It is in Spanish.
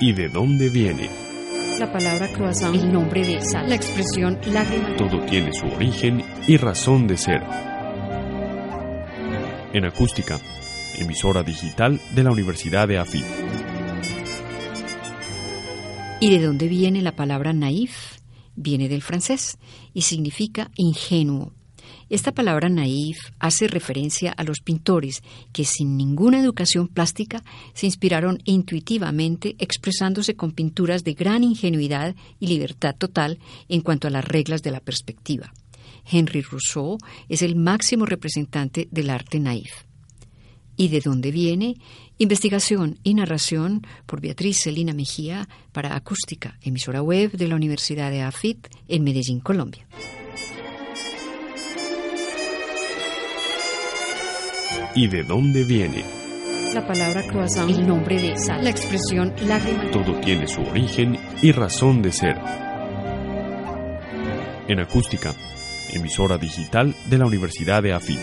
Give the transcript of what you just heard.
¿Y de dónde viene? La palabra croissant, el nombre de sal, la expresión lágrima. Todo tiene su origen y razón de ser. En acústica, emisora digital de la Universidad de AFIT. ¿Y de dónde viene la palabra naif? Viene del francés y significa ingenuo. Esta palabra naif hace referencia a los pintores que sin ninguna educación plástica se inspiraron intuitivamente expresándose con pinturas de gran ingenuidad y libertad total en cuanto a las reglas de la perspectiva. Henry Rousseau es el máximo representante del arte naif. ¿Y de dónde viene? Investigación y narración por Beatriz Celina Mejía para Acústica, emisora web de la Universidad de AFIT en Medellín, Colombia. ¿Y de dónde viene? La palabra croissant, el nombre de sal, la expresión lágrima. Todo tiene su origen y razón de ser. En acústica, emisora digital de la Universidad de AFIT.